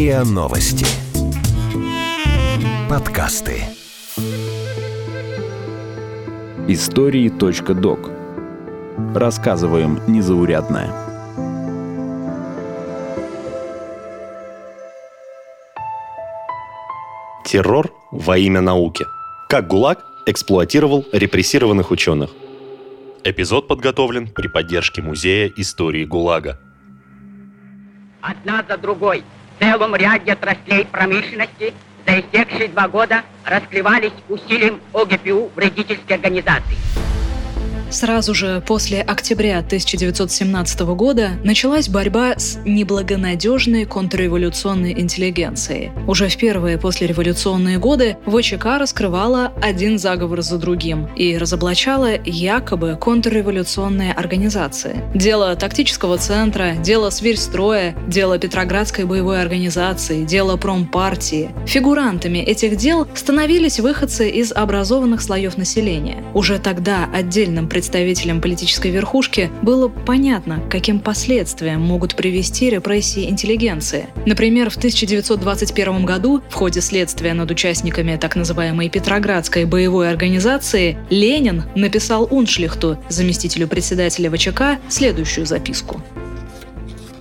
РИА Новости. Подкасты. Истории.док. Рассказываем незаурядное. Террор во имя науки. Как ГУЛАГ эксплуатировал репрессированных ученых. Эпизод подготовлен при поддержке Музея истории ГУЛАГа. Одна за другой целом ряде отраслей промышленности за истекшие два года раскрывались усилием ОГПУ вредительской организации. Сразу же после октября 1917 года началась борьба с неблагонадежной контрреволюционной интеллигенцией. Уже в первые послереволюционные годы ВЧК раскрывала один заговор за другим и разоблачала якобы контрреволюционные организации. Дело тактического центра, дело Сверьстроя, дело Петроградской боевой организации, дело промпартии. Фигурантами этих дел становились выходцы из образованных слоев населения. Уже тогда отдельным представителям представителям политической верхушки было понятно, каким последствиям могут привести репрессии интеллигенции. Например, в 1921 году в ходе следствия над участниками так называемой Петроградской боевой организации Ленин написал Уншлихту, заместителю председателя ВЧК, следующую записку.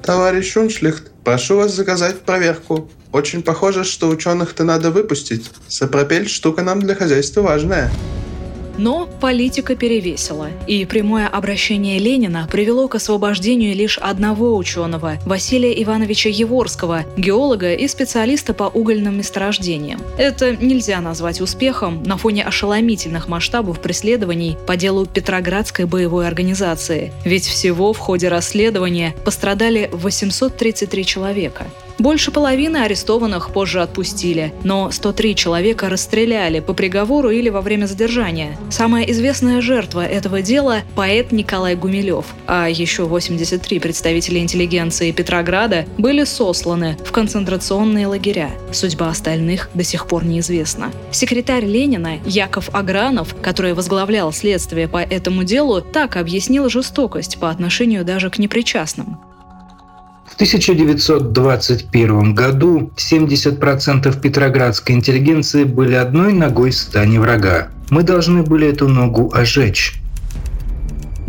Товарищ Уншлихт, прошу вас заказать проверку. Очень похоже, что ученых-то надо выпустить. Сапропель – штука нам для хозяйства важная. Но политика перевесила, и прямое обращение Ленина привело к освобождению лишь одного ученого – Василия Ивановича Еворского, геолога и специалиста по угольным месторождениям. Это нельзя назвать успехом на фоне ошеломительных масштабов преследований по делу Петроградской боевой организации, ведь всего в ходе расследования пострадали 833 человека. Больше половины арестованных позже отпустили, но 103 человека расстреляли по приговору или во время задержания. Самая известная жертва этого дела – поэт Николай Гумилев, а еще 83 представителя интеллигенции Петрограда были сосланы в концентрационные лагеря. Судьба остальных до сих пор неизвестна. Секретарь Ленина Яков Агранов, который возглавлял следствие по этому делу, так объяснил жестокость по отношению даже к непричастным. В 1921 году 70% петроградской интеллигенции были одной ногой в стане врага. Мы должны были эту ногу ожечь.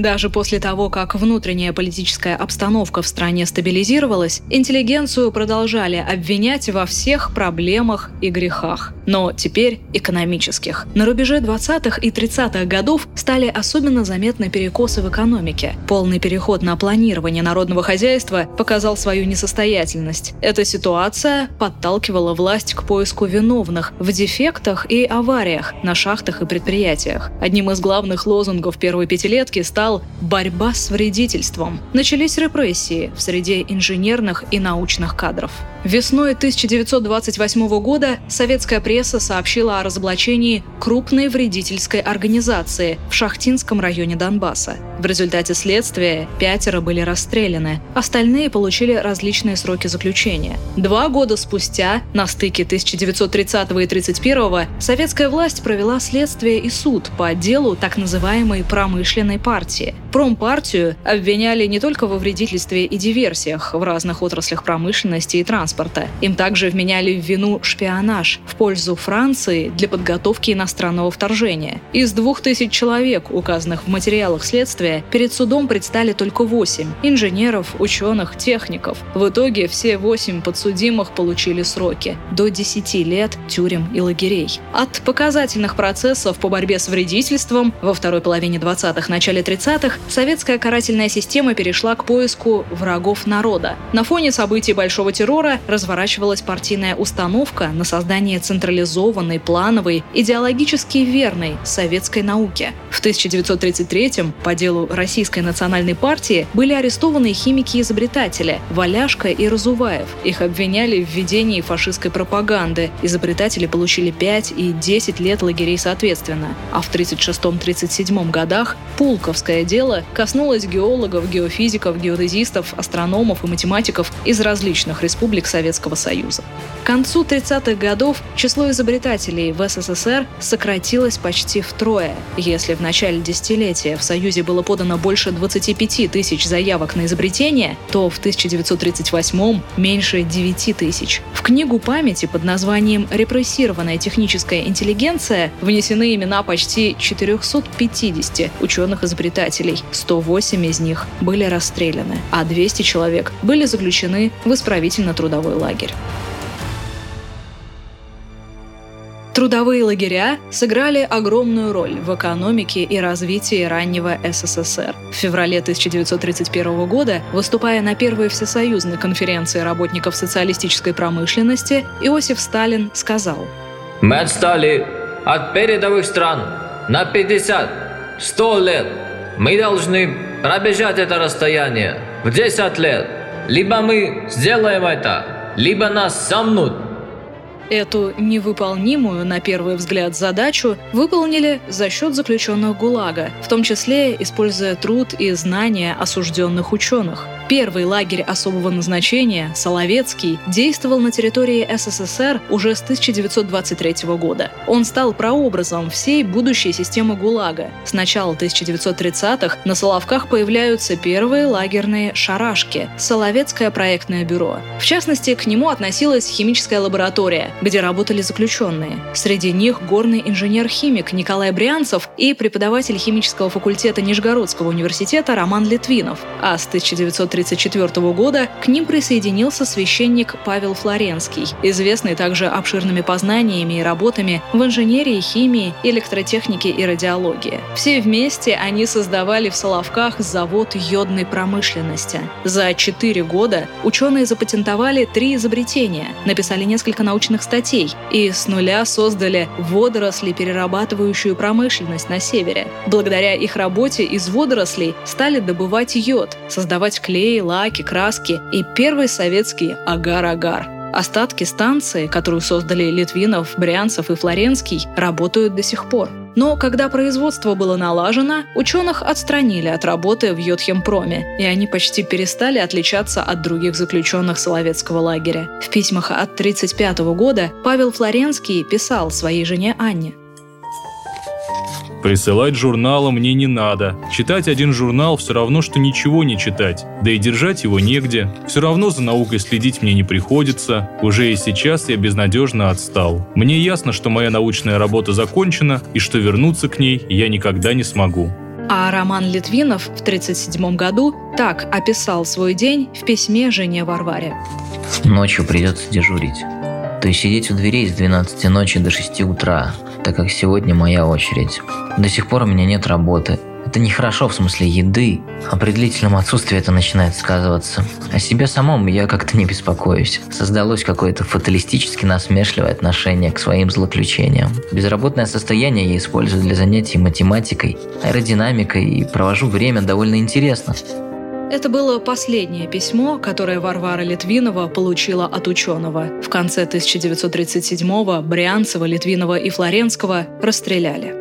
Даже после того, как внутренняя политическая обстановка в стране стабилизировалась, интеллигенцию продолжали обвинять во всех проблемах и грехах. Но теперь экономических. На рубеже 20-х и 30-х годов стали особенно заметны перекосы в экономике. Полный переход на планирование народного хозяйства показал свою несостоятельность. Эта ситуация подталкивала власть к поиску виновных в дефектах и авариях на шахтах и предприятиях. Одним из главных лозунгов первой пятилетки стал стал борьба с вредительством. Начались репрессии в среде инженерных и научных кадров. Весной 1928 года советская пресса сообщила о разоблачении крупной вредительской организации в Шахтинском районе Донбасса. В результате следствия пятеро были расстреляны, остальные получили различные сроки заключения. Два года спустя, на стыке 1930 и 31 советская власть провела следствие и суд по делу так называемой промышленной партии. Промпартию обвиняли не только во вредительстве и диверсиях в разных отраслях промышленности и транспорта. Им также вменяли в вину шпионаж в пользу Франции для подготовки иностранного вторжения. Из двух тысяч человек, указанных в материалах следствия, перед судом предстали только восемь – инженеров, ученых, техников. В итоге все восемь подсудимых получили сроки – до 10 лет тюрем и лагерей. От показательных процессов по борьбе с вредительством во второй половине 20-х, начале 30-х советская карательная система перешла к поиску врагов народа. На фоне событий Большого террора разворачивалась партийная установка на создание централизованной, плановой, идеологически верной советской науки. В 1933-м по делу Российской национальной партии были арестованы химики-изобретатели Валяшка и Разуваев. Их обвиняли в ведении фашистской пропаганды. Изобретатели получили 5 и 10 лет лагерей соответственно. А в 1936-1937 годах Пулковское дело коснулось геологов, геофизиков, геодезистов, астрономов и математиков из различных республик Советского Союза. К концу 30-х годов число изобретателей в СССР сократилось почти втрое. Если в начале десятилетия в Союзе было подано больше 25 тысяч заявок на изобретение, то в 1938 меньше 9 тысяч. В книгу памяти под названием «Репрессированная техническая интеллигенция» внесены имена почти 450 ученых-изобретателей. 108 из них были расстреляны, а 200 человек были заключены в исправительно-трудовой лагерь. Трудовые лагеря сыграли огромную роль в экономике и развитии раннего СССР. В феврале 1931 года, выступая на первой всесоюзной конференции работников социалистической промышленности, Иосиф Сталин сказал «Мы отстали от передовых стран на 50-100 лет. Мы должны пробежать это расстояние в 10 лет. Либо мы сделаем это, либо нас сомнут Эту невыполнимую, на первый взгляд, задачу выполнили за счет заключенных ГУЛАГа, в том числе используя труд и знания осужденных ученых. Первый лагерь особого назначения, Соловецкий, действовал на территории СССР уже с 1923 года. Он стал прообразом всей будущей системы ГУЛАГа. С начала 1930-х на Соловках появляются первые лагерные шарашки – Соловецкое проектное бюро. В частности, к нему относилась химическая лаборатория, где работали заключенные. Среди них горный инженер-химик Николай Брянцев и преподаватель химического факультета Нижегородского университета Роман Литвинов. А с 1930 1934 года к ним присоединился священник Павел Флоренский, известный также обширными познаниями и работами в инженерии, химии, электротехнике и радиологии. Все вместе они создавали в Соловках завод йодной промышленности. За четыре года ученые запатентовали три изобретения, написали несколько научных статей и с нуля создали водоросли перерабатывающую промышленность на севере. Благодаря их работе из водорослей стали добывать йод, создавать клей лаки, краски и первый советский агар-агар. Остатки станции, которую создали Литвинов, Брянцев и Флоренский, работают до сих пор. Но когда производство было налажено, ученых отстранили от работы в Йодхемпроме, и они почти перестали отличаться от других заключенных Соловецкого лагеря. В письмах от 1935 года Павел Флоренский писал своей жене Анне. Присылать журналы мне не надо. Читать один журнал все равно, что ничего не читать. Да и держать его негде. Все равно за наукой следить мне не приходится. Уже и сейчас я безнадежно отстал. Мне ясно, что моя научная работа закончена и что вернуться к ней я никогда не смогу. А Роман Литвинов в 1937 году так описал свой день в письме жене Варваре. Ночью придется дежурить. То есть сидеть у дверей с 12 ночи до 6 утра, так как сегодня моя очередь. До сих пор у меня нет работы. Это нехорошо в смысле еды, а при длительном отсутствии это начинает сказываться. О себе самом я как-то не беспокоюсь. Создалось какое-то фаталистически насмешливое отношение к своим злоключениям. Безработное состояние я использую для занятий математикой, аэродинамикой и провожу время довольно интересно. Это было последнее письмо, которое Варвара Литвинова получила от ученого. В конце 1937-го Брянцева, Литвинова и Флоренского расстреляли.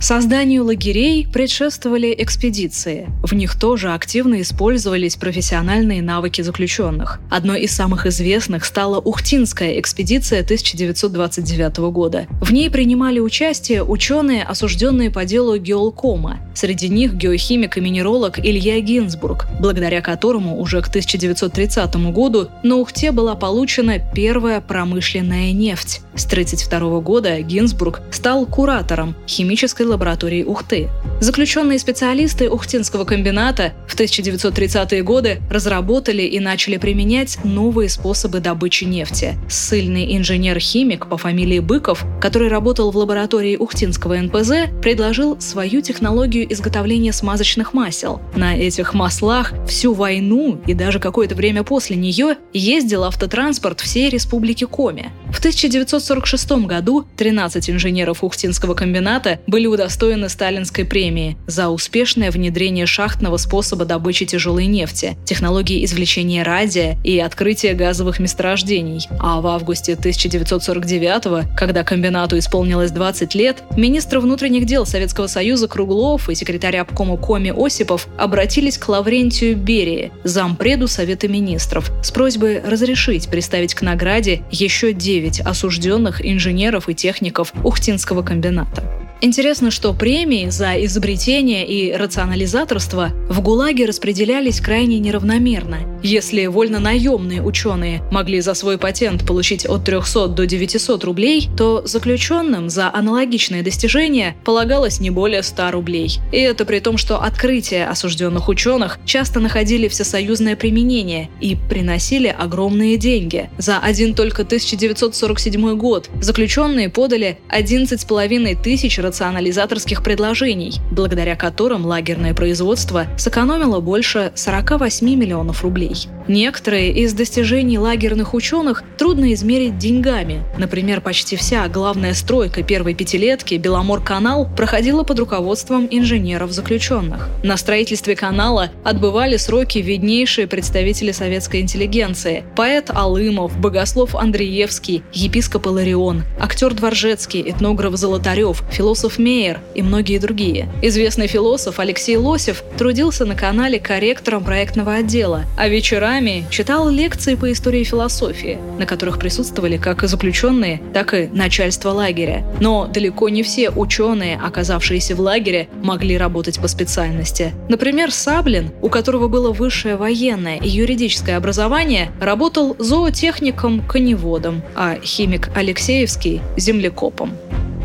Созданию лагерей предшествовали экспедиции. В них тоже активно использовались профессиональные навыки заключенных. Одной из самых известных стала Ухтинская экспедиция 1929 года. В ней принимали участие ученые, осужденные по делу Геолкома. Среди них геохимик и минералог Илья Гинзбург, благодаря которому уже к 1930 году на Ухте была получена первая промышленная нефть. С 1932 года Гинзбург стал куратором химической лаборатории Ухты. Заключенные специалисты Ухтинского комбината в 1930-е годы разработали и начали применять новые способы добычи нефти. Ссыльный инженер-химик по фамилии Быков, который работал в лаборатории Ухтинского НПЗ, предложил свою технологию изготовления смазочных масел. На этих маслах всю войну и даже какое-то время после нее ездил автотранспорт всей республики Коми. В 1946 году 13 инженеров Ухтинского комбината были удостоены сталинской премии за успешное внедрение шахтного способа добычи тяжелой нефти, технологии извлечения радия и открытие газовых месторождений. А в августе 1949 когда комбинату исполнилось 20 лет, министр внутренних дел Советского Союза Круглов и секретарь обкома Коми Осипов обратились к Лаврентию Берии, зампреду Совета министров, с просьбой разрешить представить к награде еще 9 осужденных инженеров и техников Ухтинского комбината. Интересно, что премии за изобретение и рационализаторство в ГУЛАГе распределялись крайне неравномерно. Если вольно-наемные ученые могли за свой патент получить от 300 до 900 рублей, то заключенным за аналогичные достижения полагалось не более 100 рублей. И это при том, что открытия осужденных ученых часто находили всесоюзное применение и приносили огромные деньги. За один только 1947 год заключенные подали 11,5 тысяч рационализаторских предложений, благодаря которым лагерное производство сэкономило больше 48 миллионов рублей. Некоторые из достижений лагерных ученых трудно измерить деньгами. Например, почти вся главная стройка первой пятилетки Беломор-канал проходила под руководством инженеров-заключенных. На строительстве канала отбывали сроки виднейшие представители советской интеллигенции – поэт Алымов, богослов Андреевский, епископ Иларион, актер Дворжецкий, этнограф Золотарев, философ философ Мейер и многие другие. Известный философ Алексей Лосев трудился на канале корректором проектного отдела, а вечерами читал лекции по истории философии, на которых присутствовали как заключенные, так и начальство лагеря. Но далеко не все ученые, оказавшиеся в лагере, могли работать по специальности. Например, Саблин, у которого было высшее военное и юридическое образование, работал зоотехником-коневодом, а химик Алексеевский – землекопом.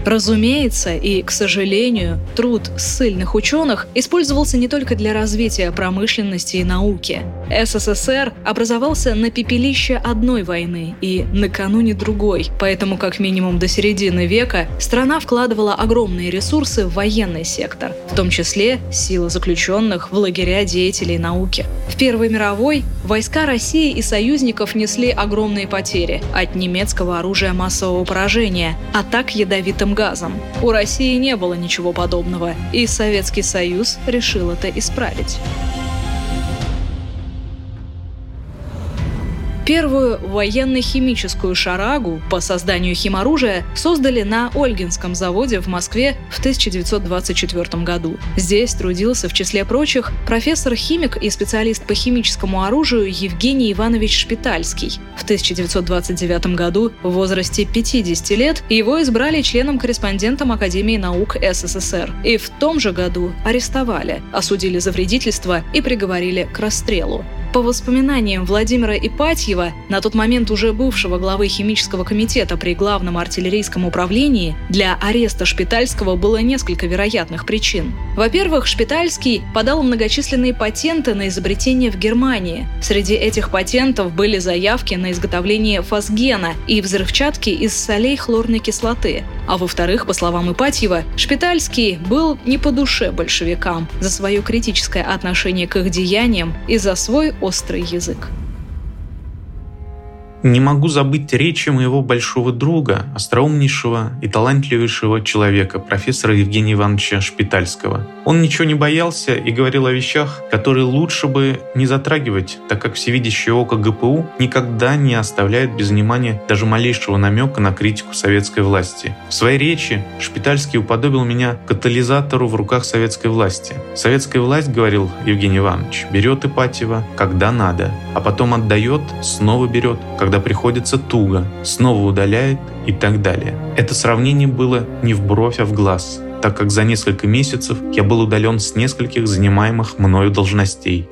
Разумеется, и, к сожалению, труд ссыльных ученых использовался не только для развития промышленности и науки. СССР образовался на пепелище одной войны и накануне другой, поэтому как минимум до середины века страна вкладывала огромные ресурсы в военный сектор, в том числе силы заключенных в лагеря деятелей науки. В Первой мировой войска России и союзников несли огромные потери от немецкого оружия массового поражения, атак ядовитым газом. У России не было ничего подобного, и Советский Союз решил это исправить. Первую военно-химическую шарагу по созданию химоружия создали на Ольгинском заводе в Москве в 1924 году. Здесь трудился, в числе прочих, профессор-химик и специалист по химическому оружию Евгений Иванович Шпитальский. В 1929 году в возрасте 50 лет его избрали членом-корреспондентом Академии наук СССР. И в том же году арестовали, осудили за вредительство и приговорили к расстрелу. По воспоминаниям Владимира Ипатьева, на тот момент уже бывшего главы химического комитета при Главном артиллерийском управлении, для ареста Шпитальского было несколько вероятных причин. Во-первых, Шпитальский подал многочисленные патенты на изобретение в Германии. Среди этих патентов были заявки на изготовление фосгена и взрывчатки из солей хлорной кислоты. А во-вторых, по словам Ипатьева, Шпитальский был не по душе большевикам за свое критическое отношение к их деяниям и за свой острый язык. Не могу забыть речи моего большого друга, остроумнейшего и талантливейшего человека, профессора Евгения Ивановича Шпитальского. Он ничего не боялся и говорил о вещах, которые лучше бы не затрагивать, так как всевидящее око ГПУ никогда не оставляет без внимания даже малейшего намека на критику советской власти. В своей речи Шпитальский уподобил меня катализатору в руках советской власти. Советская власть, говорил Евгений Иванович, берет Ипатьева, когда надо, а потом отдает, снова берет, когда когда приходится туго, снова удаляет и так далее. Это сравнение было не в бровь, а в глаз, так как за несколько месяцев я был удален с нескольких занимаемых мною должностей.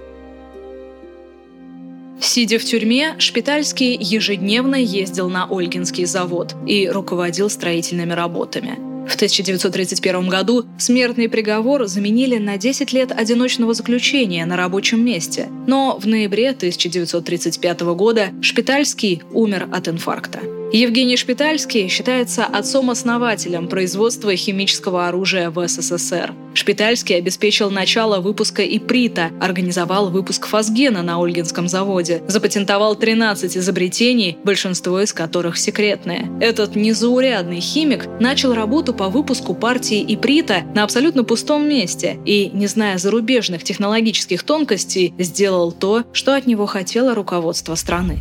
Сидя в тюрьме, Шпитальский ежедневно ездил на Ольгинский завод и руководил строительными работами – в 1931 году смертный приговор заменили на 10 лет одиночного заключения на рабочем месте, но в ноябре 1935 года Шпитальский умер от инфаркта. Евгений Шпитальский считается отцом-основателем производства химического оружия в СССР. Шпитальский обеспечил начало выпуска иприта, организовал выпуск фосгена на Ольгинском заводе, запатентовал 13 изобретений, большинство из которых секретные. Этот незаурядный химик начал работу по выпуску партии иприта на абсолютно пустом месте и, не зная зарубежных технологических тонкостей, сделал то, что от него хотело руководство страны.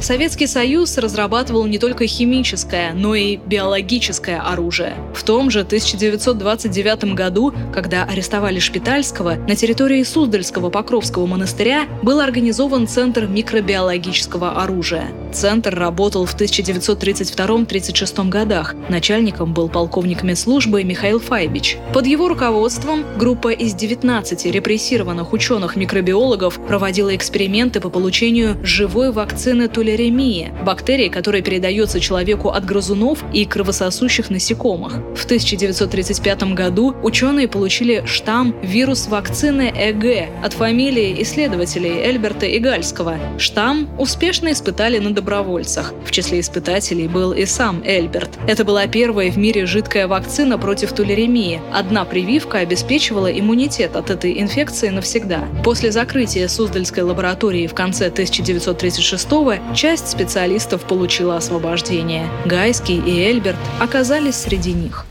Советский Союз разрабатывал не только химическое, но и биологическое оружие. В том же 1929 году, когда арестовали Шпитальского, на территории Суздальского Покровского монастыря был организован Центр микробиологического оружия. Центр работал в 1932-36 годах. Начальником был полковник медслужбы Михаил Файбич. Под его руководством группа из 19 репрессированных ученых-микробиологов проводила эксперименты по получению живой вакцины тулярии фуллеремия – бактерии, которая передается человеку от грызунов и кровососущих насекомых. В 1935 году ученые получили штамм вирус вакцины ЭГ от фамилии исследователей Эльберта и Гальского. Штамм успешно испытали на добровольцах. В числе испытателей был и сам Эльберт. Это была первая в мире жидкая вакцина против тулеремии. Одна прививка обеспечивала иммунитет от этой инфекции навсегда. После закрытия Суздальской лаборатории в конце 1936 года часть специалистов получила освобождение. Гайский и Эльберт оказались среди них.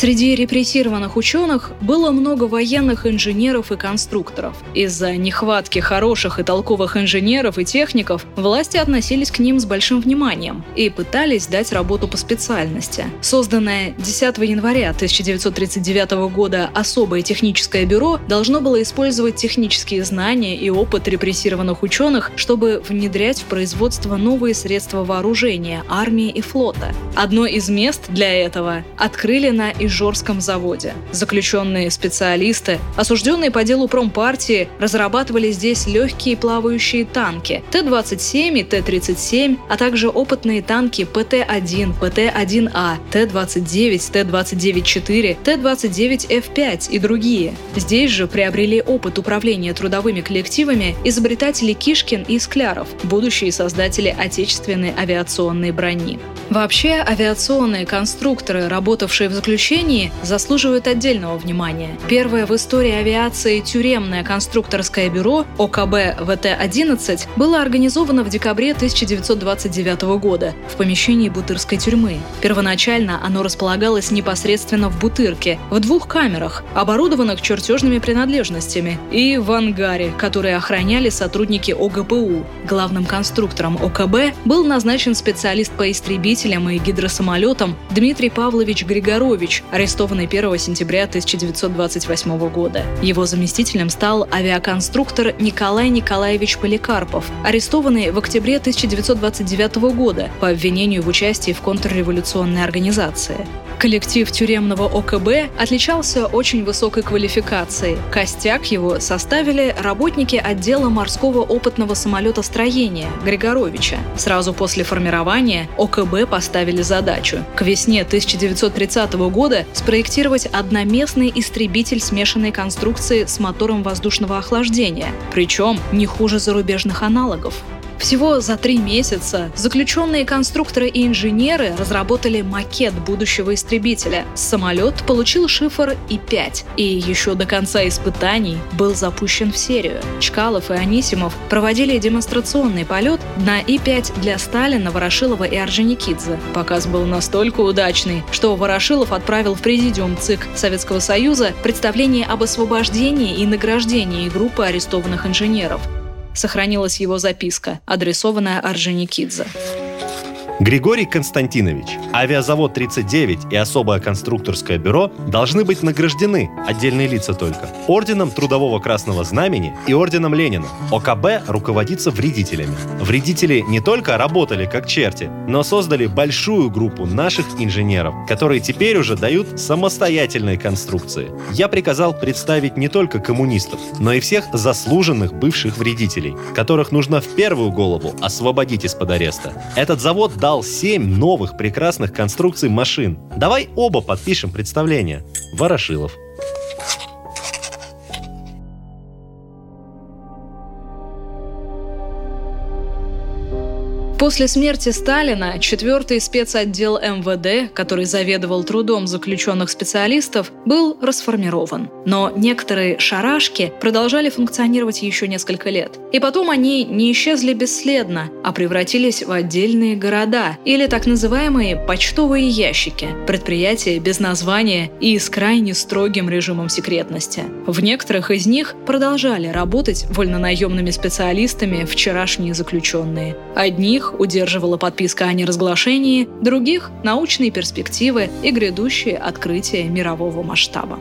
Среди репрессированных ученых было много военных инженеров и конструкторов. Из-за нехватки хороших и толковых инженеров и техников власти относились к ним с большим вниманием и пытались дать работу по специальности. Созданное 10 января 1939 года особое техническое бюро должно было использовать технические знания и опыт репрессированных ученых, чтобы внедрять в производство новые средства вооружения, армии и флота. Одно из мест для этого открыли на Ижорском заводе. Заключенные специалисты, осужденные по делу промпартии, разрабатывали здесь легкие плавающие танки Т-27 и Т-37, а также опытные танки ПТ-1, ПТ-1А, Т-29, Т-29-4, Т-29Ф5 и другие. Здесь же приобрели опыт управления трудовыми коллективами изобретатели Кишкин и Скляров, будущие создатели отечественной авиационной брони. Вообще, авиационные конструкторы, работавшие в заключении, заслуживают отдельного внимания. Первое в истории авиации тюремное конструкторское бюро ОКБ ВТ-11 было организовано в декабре 1929 года в помещении Бутырской тюрьмы. Первоначально оно располагалось непосредственно в Бутырке, в двух камерах, оборудованных чертежными принадлежностями, и в ангаре, которые охраняли сотрудники ОГПУ. Главным конструктором ОКБ был назначен специалист по истребителям и гидросамолетам Дмитрий Павлович Григорович, арестованный 1 сентября 1928 года. Его заместителем стал авиаконструктор Николай Николаевич Поликарпов, арестованный в октябре 1929 года по обвинению в участии в контрреволюционной организации. Коллектив тюремного ОКБ отличался очень высокой квалификацией. Костяк его составили работники отдела морского опытного самолетостроения Григоровича. Сразу после формирования ОКБ поставили задачу к весне 1930 года спроектировать одноместный истребитель смешанной конструкции с мотором воздушного охлаждения, причем не хуже зарубежных аналогов. Всего за три месяца заключенные конструкторы и инженеры разработали макет будущего истребителя. Самолет получил шифр И-5 и еще до конца испытаний был запущен в серию. Чкалов и Анисимов проводили демонстрационный полет на И-5 для Сталина, Ворошилова и Орджоникидзе. Показ был настолько удачный, что Ворошилов отправил в президиум ЦИК Советского Союза представление об освобождении и награждении группы арестованных инженеров сохранилась его записка, адресованная Орджоникидзе. Григорий Константинович, авиазавод 39 и особое конструкторское бюро должны быть награждены, отдельные лица только, орденом Трудового Красного Знамени и орденом Ленина. ОКБ руководится вредителями. Вредители не только работали как черти, но создали большую группу наших инженеров, которые теперь уже дают самостоятельные конструкции. Я приказал представить не только коммунистов, но и всех заслуженных бывших вредителей, которых нужно в первую голову освободить из-под ареста. Этот завод дал дал 7 новых прекрасных конструкций машин. Давай оба подпишем представление. Ворошилов. После смерти Сталина четвертый спецотдел МВД, который заведовал трудом заключенных специалистов, был расформирован. Но некоторые шарашки продолжали функционировать еще несколько лет. И потом они не исчезли бесследно, а превратились в отдельные города или так называемые почтовые ящики, предприятия без названия и с крайне строгим режимом секретности. В некоторых из них продолжали работать вольнонаемными специалистами вчерашние заключенные. Удерживала подписка о неразглашении, других – научные перспективы и грядущие открытия мирового масштаба.